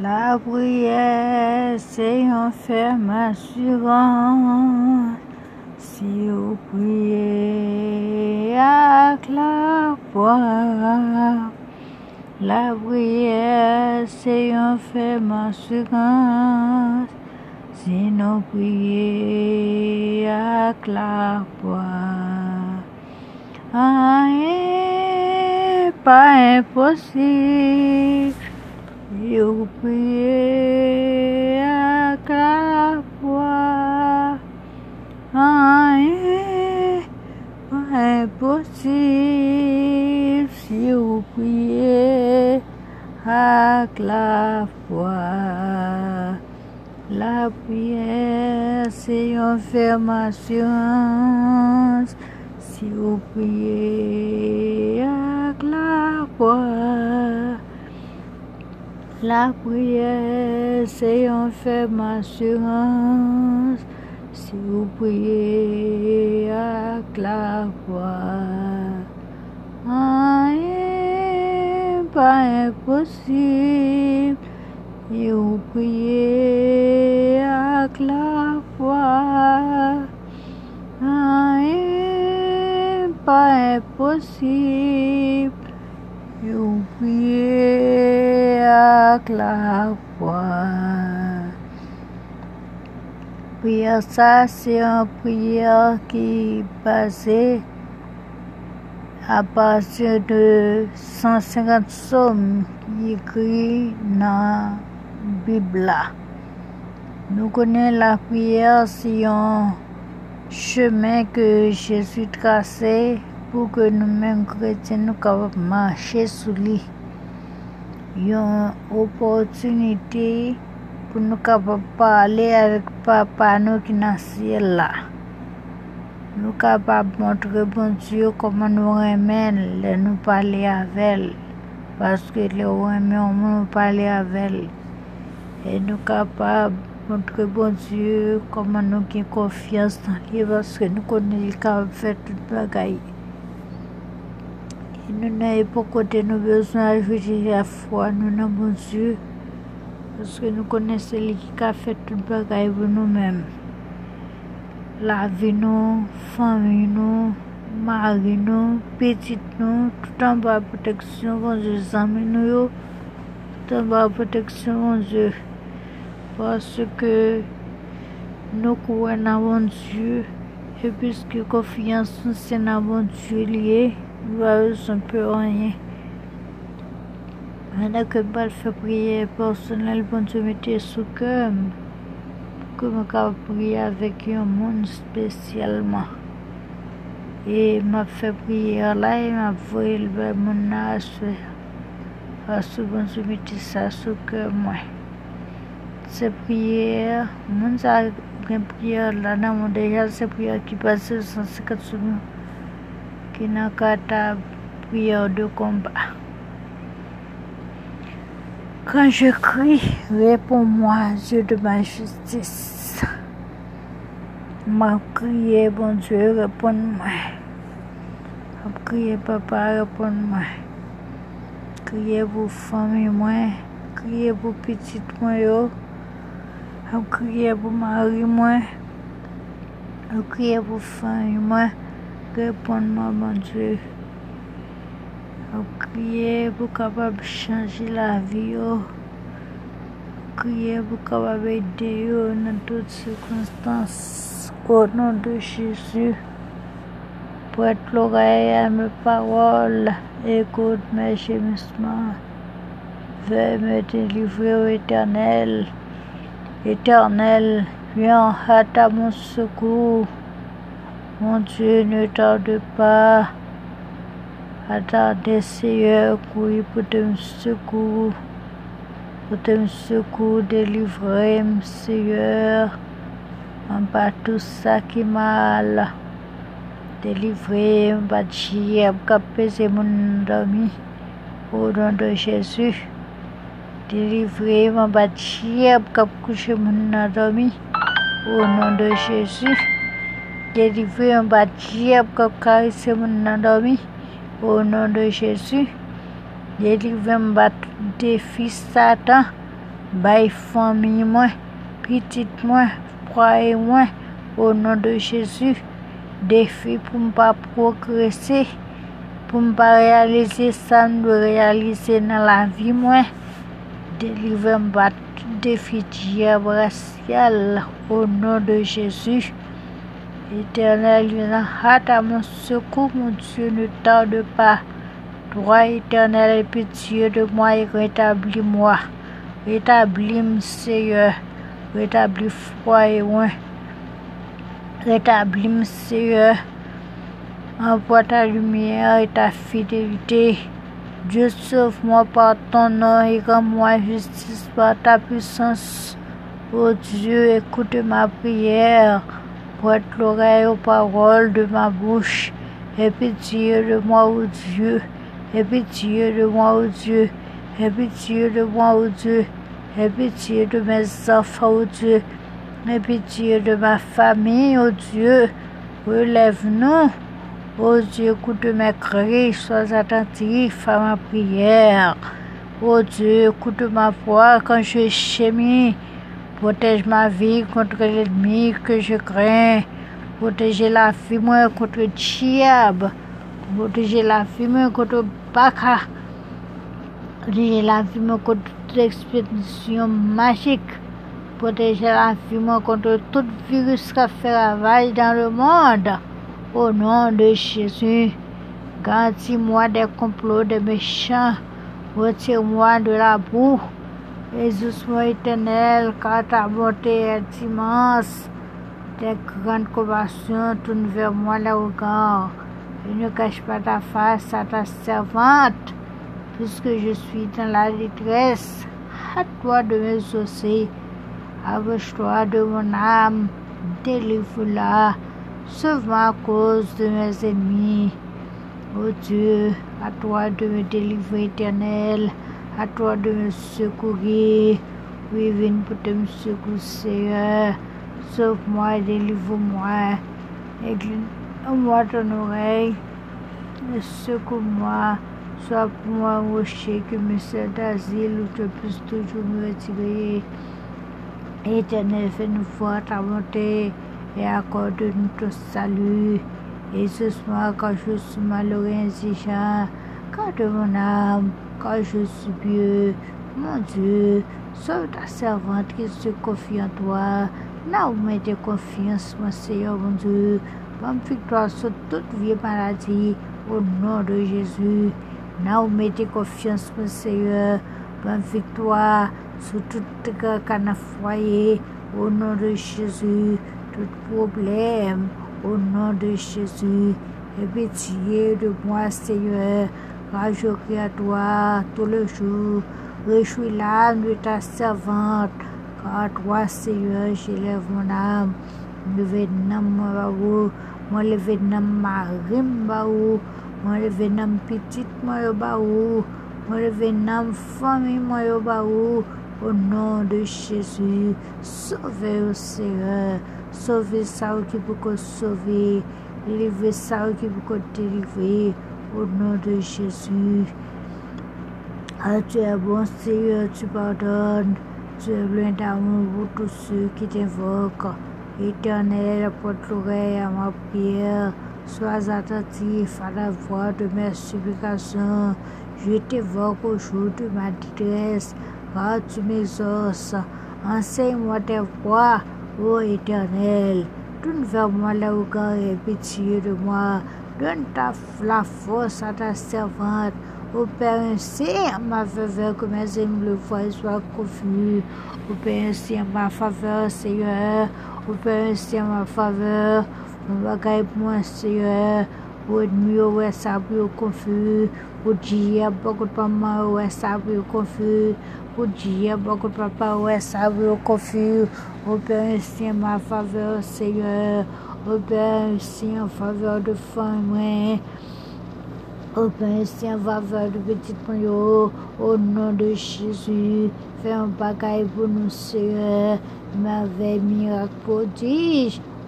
La prière, c'est ferme assurance. Si vous priez avec la foi, la prière, c'est ferme assurance. Si nous prions avec la foi, rien pas impossible. Vous priez avec la foi, rien pas impossible. Si vous priez avec la foi. La prière, c'est une ferme assurance. Si La prière, c'est une ferme assurance. Si vous priez avec la foi. Rien pas impossible. Si vous priez avec la foi, rien pas impossible. Si vous priez la. Prière ça, c'est une prière qui basée à partir de 150 psaumes qui écrit dans Bible. Nous connaissons la prière, c'est un chemin que Jésus tracé pour que nous-mêmes chrétiens nous capables marcher sur lui. yon opotunite pou nou kapap pale avik papa nou ki nan siel la. Nou kapap montre bon Diyo koman nou remen le nou pale avel, paske le remen ou nou pale avel. E nou kapap montre bon Diyo koman nou ki konfians nan li, paske nou konen li kapap fe tout bagay. Nous n'avons pas côté nous besoin d'ajouter la foi nous dans bon Dieu parce que nous connaissons lui qui a fait toute bagaille pour nous-mêmes. La vie nous, famille nous, mari nous, petite nous, tout en bas protection bon Dieu, amis nous, tout en bas protection bon Dieu parce que nous croyons dans bon Dieu et puisque confiance c'est dans bon Dieu lié, nous avons un peu rien. Maintenant que je fais prière personnelle, bon Dieu mettez sous cœur je peux prier avec un monde spécialement. Et m'a fait prière là et m'a voulu le mon âge. Parce que bon Dieu ça sous cœur moi. Ces prières, mon ça prière là, non, déjà ces prières qui passent sans ce qui n'a qu'à ta prière de combat. Quand je crie, réponds-moi, Dieu de ma justice. M'a crié, bon Dieu, réponds-moi. M'a crié, papa, réponds-moi. Criez pour famille, moi. Criez pour petite, moi, yo. M'a crié pour mari, moi. M'a crié pour famille, moi. Réponds-moi, bon Dieu. Crier pour capable changer la vie. Crier pour capable aider dans toutes circonstances. Au nom de Jésus. Prête l'oreille à mes paroles. Écoute mes gémissements. Veuille me délivrer au éternel. Éternel, viens à mon secours. Mon Dieu, ne tarde pas. Attendez, Seigneur, oui, pour te secours, pour te secours, délivrer, Seigneur, en bas tout ça qui mal, délivrer, de capéser mon dormi, au nom de Jésus, délivrer, cap coucher mon dormi, au nom de Jésus, délivrer, en de cap caresser mon dormi, au nom de Jésus, délivre-moi défi Satan. bay famille moi, petite moi, moi, au nom de Jésus, défi pour ne pas progresser, pour ne pas réaliser ça, de réaliser dans la vie moi, délivre-moi défi diabrasial au nom de Jésus. Éternel, viens à mon secours, mon Dieu, ne tarde pas. Toi, éternel, aie pitié de moi et rétablis-moi. Rétablis-moi, Seigneur. Rétablis foi et loin. Rétablis-moi, Seigneur. Envoie ta lumière et ta fidélité. Dieu, sauve-moi par ton nom et rends-moi justice par ta puissance. Oh Dieu, écoute ma prière. Prête l'oreille aux paroles de ma bouche. Aie pitié de moi, oh Dieu. Aie pitié de moi, oh Dieu. Aie pitié de moi, oh Dieu. Aie pitié de mes enfants, oh Dieu. Aie pitié de ma famille, oh Dieu. Relève-nous. Oh Dieu, écoute mes cris, sois attentif à ma prière. Oh Dieu, écoute ma voix quand je gémis. Protège ma vie contre l'ennemi que je crains. Protège la vie moi contre le diable. Protège la vie moi contre Baka. Protège la vie moi contre toute expédition magique. Protège la vie moi contre tout virus qui fait ravage dans le monde. Au nom de Jésus, garantis-moi des complots des méchants. Retire-moi de la boue. Éternel, car ta bonté est immense. Tes grandes compassions tournent vers moi le regard. Et ne cache pas ta face à ta servante, puisque je suis dans la détresse. Hâte-toi de me saucer. Approche-toi de mon âme. Délivre-la. Sauve-moi à cause de mes ennemis. Ô Dieu, à toi de me délivrer éternel, à toi de me secourir. Oui, viens pour me secourir, Seigneur. Sauve-moi, délivre-moi. Incline-moi ton oreille. Secours-moi. Sois pour moi un rocher qui me sert d'asile où tu puisses toujours me retirer. Éternel, fais-nous voir ta bonté et accorde-nous ton salut. Et ce soir, quand je suis malheureux garde mon âme, quand je suis pieux, mon Dieu, sauve ta servante qui se confie en toi. Là où mettez confiance, mon Seigneur, mon Dieu, bonne victoire sur toute vieille maladie, au nom de Jésus. Là où mettez confiance, mon Seigneur, bonne victoire sur toute canne foyer, au nom de Jésus, tout problème, au nom de Jésus. Aie pitié de moi, Seigneur, rage à toi tout le jour. Réjouis l'âme de ta servante, car toi, Seigneur, j'élève mon âme. Levez nam baou, moi levez nam marim baou, moi levez nam petite moi baou, moi levez nam famille moi baou. Au nom de Jésus, sauvez au Seigneur, sauvez ça qui peut sauver, livrez ça qui peut délivrer. Au nom de Jésus. Ah, tu es bon Seigneur, tu pardonnes, tu es plein d'amour pour tous ceux qui t'invoquent. Éternel, porte l'oreille à ma prière, sois attentif à la voix de mes supplications. Je t'évoque au jour de ma détresse, tu m'exauces. Enseigne-moi tes voies, ô Éternel. Tourne vers moi le regard et pitié de moi. Donne ta, la force à ta servante. Opère ainsi en ma faveur que mes ennemis le voient soient confus. Opère ainsi en ma faveur, Seigneur. Opère ainsi en ma faveur. Mon bagage pour moi, Seigneur. Pour ennemi, ouais, ça, pour confus. Pour dire, beaucoup de maman, ouais, ça, pour confus. Pour dire, beaucoup de papa, ouais, ça, pour confus. Opère ainsi en ma faveur, Seigneur. Opère ainsi en faveur de famille. Opère ainsi en faveur de petite moyo. Au nom de Jésus, fais un bagaille pour nous, Seigneur. Merveille, miracle.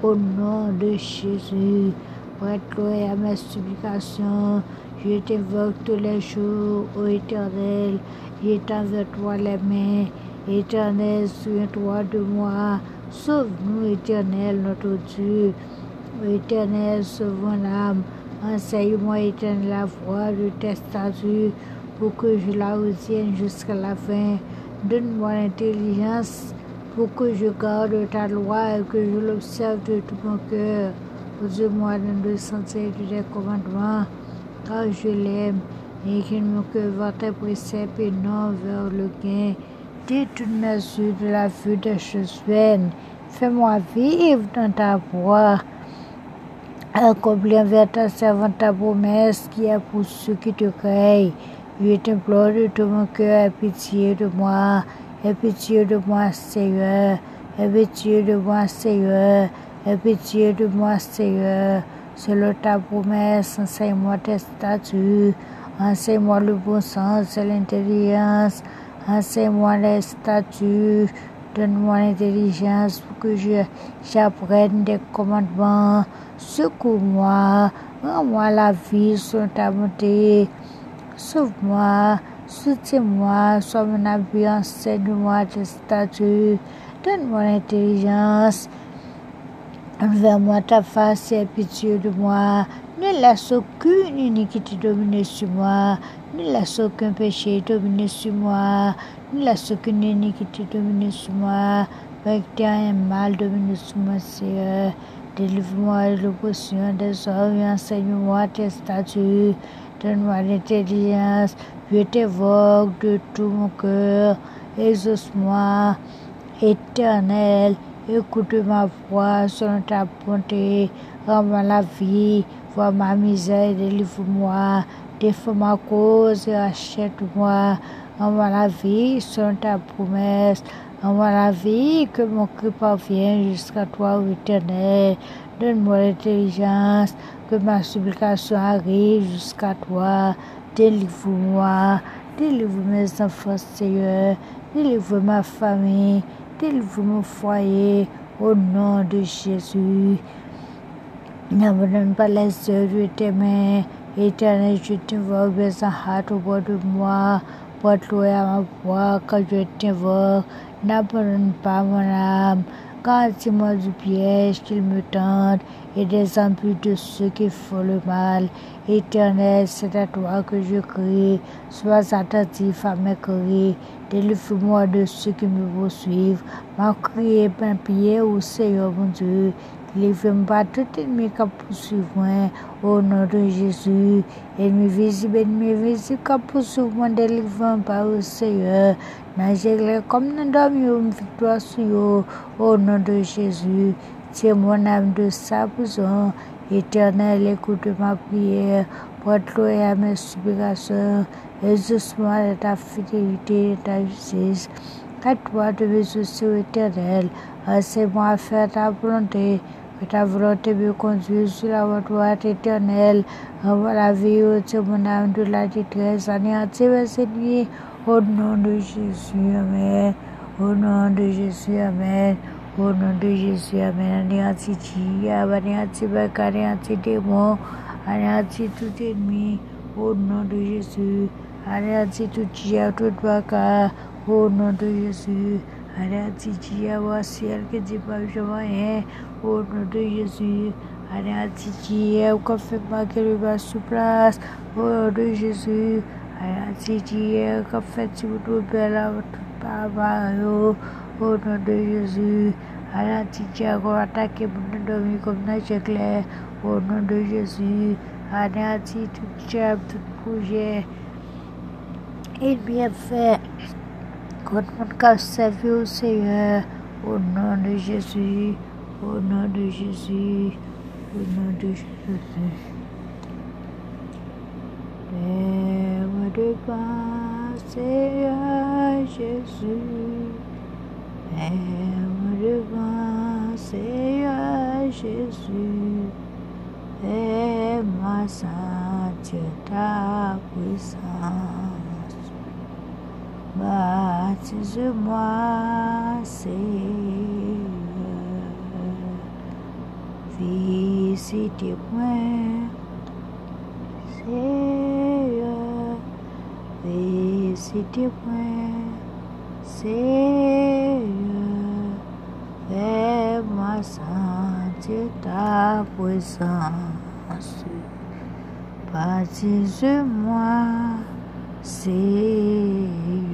Au nom de Jésus, prête-toi à mes supplications. Je t'invoque tous les jours, ô éternel. Je vers toi les mains Éternel, souviens-toi de moi. Sauve-nous, Éternel, notre Dieu. Éternel, sauve mon âme. Enseigne-moi, Éternel, la voie de tes statuts pour que je la retienne jusqu'à la fin. Donne-moi l'intelligence pour que je garde ta loi et que je l'observe de tout mon cœur. Pose-moi dans le sentier de tes commandements, car je l'aime, et qu'il mon cœur va tes préceptes et non vers le gain. Détourne mes yeux de la vue des choses vaines. Fais-moi vivre dans ta voie. Accomplis envers ta servante ta promesse qui est pour ceux qui te craignent. Je t'implore de tout mon cœur, aie pitié de moi, aie pitié de moi, Seigneur, aie pitié de moi, Seigneur, aie pitié de moi, Seigneur. Selon ta promesse, enseigne-moi tes statuts, enseigne-moi le bon sens et l'intelligence, enseigne-moi les statuts, donne-moi l'intelligence pour que je, j'apprenne des commandements, secours-moi, rends-moi la vie sur ta bonté. Sauve-moi, soutiens-moi, sois mon appui, enseigne-moi tes statuts, donne-moi l'intelligence, envers-moi ta face et pitié de moi. Ne laisse aucune iniquité dominer sur moi, ne laisse aucun péché dominer sur moi, ne laisse aucune iniquité dominer sur moi, avec un mal dominer sur moi, Seigneur. Délivre-moi de l'oppression des hommes et enseigne-moi tes statuts. Donne-moi l'intelligence, je t'évoque de tout mon cœur. Exauce-moi, éternel, écoute ma voix selon ta bonté. Rends-moi la vie, vois ma misère, délivre-moi. Défends ma cause et achète-moi. Rends-moi la vie selon ta promesse. Rends-moi la vie que mon cœur parvienne jusqu'à toi, éternel. Donne-moi l'intelligence, que ma supplication arrive jusqu'à toi. Délivre-moi, délivre mes enfants, Seigneur. Délivre ma famille, délivre mon foyer, au nom de Jésus. N'abandonne pas les œuvres de tes mains. Éternel, je t'invoque, baisse un hâte au bord de moi. Porte-le à ma voix quand je t'invoque. N'abandonne pas mon âme. Garantis-moi du piège qu'il me tente et des embûches de ceux qui font le mal. Éternel, c'est à toi que je crie. Sois attentif à mes cris. Délivre-moi de ceux qui me poursuivent. Ma crié, ma prière au Seigneur mon Dieu. Délivre-moi tout ennemi qui poursuit moi. Au nom de Jésus. Ennemi visible, ennemi visible qui poursuit moi. Délivre-moi par au Seigneur. Nagez comme nous dormions victoire sur eux. Au nom de Jésus. Tiens mon âme de sa prison. Éternel, écoute ma prière. Porte-le à mes supplications. Exauce-moi de ta fidélité et de ta justice. À toi de mes soucis éternel. Enseigne-moi à faire ta volonté. Que ta volonté me conduise sur la voie droite éternelle. Envoie la vie au mon âme de la détresse. Anéantis mes ennemis. Au nom de Jésus, Amen. Au nom de Jésus, Amen. Au nom de Jésus, Amen. Anéantis diable, anéantis bec, anéantis démon, anéantis tout ennemi. Au nom de Jésus, anéantis tout diable, tout bacard. Au nom de Jésus, anéantis diable au ciel qui dit pas je rien. Au nom de Jésus, anéantis diable, qu'on fait pas qu'elle va sous place. Au nom de Jésus, anéantis diable, qu'on fait tout belle à votre papa. Au nom de Jésus, anéantis diable, qu'on attaque mon dormi comme neige éclair. Au nom de Jésus, anéantis tout diable, tout projet. Il bien fait. Contre mon cœur servi au Seigneur. Au nom de Jésus. Au nom de Jésus. Au nom de Jésus. Père de grâce, Seigneur Jésus. Père de grâce, Seigneur Jésus. Fais-moi sentir ta puissance. Baptise-moi, Seigneur. Visite-moi, Seigneur. Visite-moi, Seigneur, fais-moi sentir ta présence. Baptise-moi, Seigneur.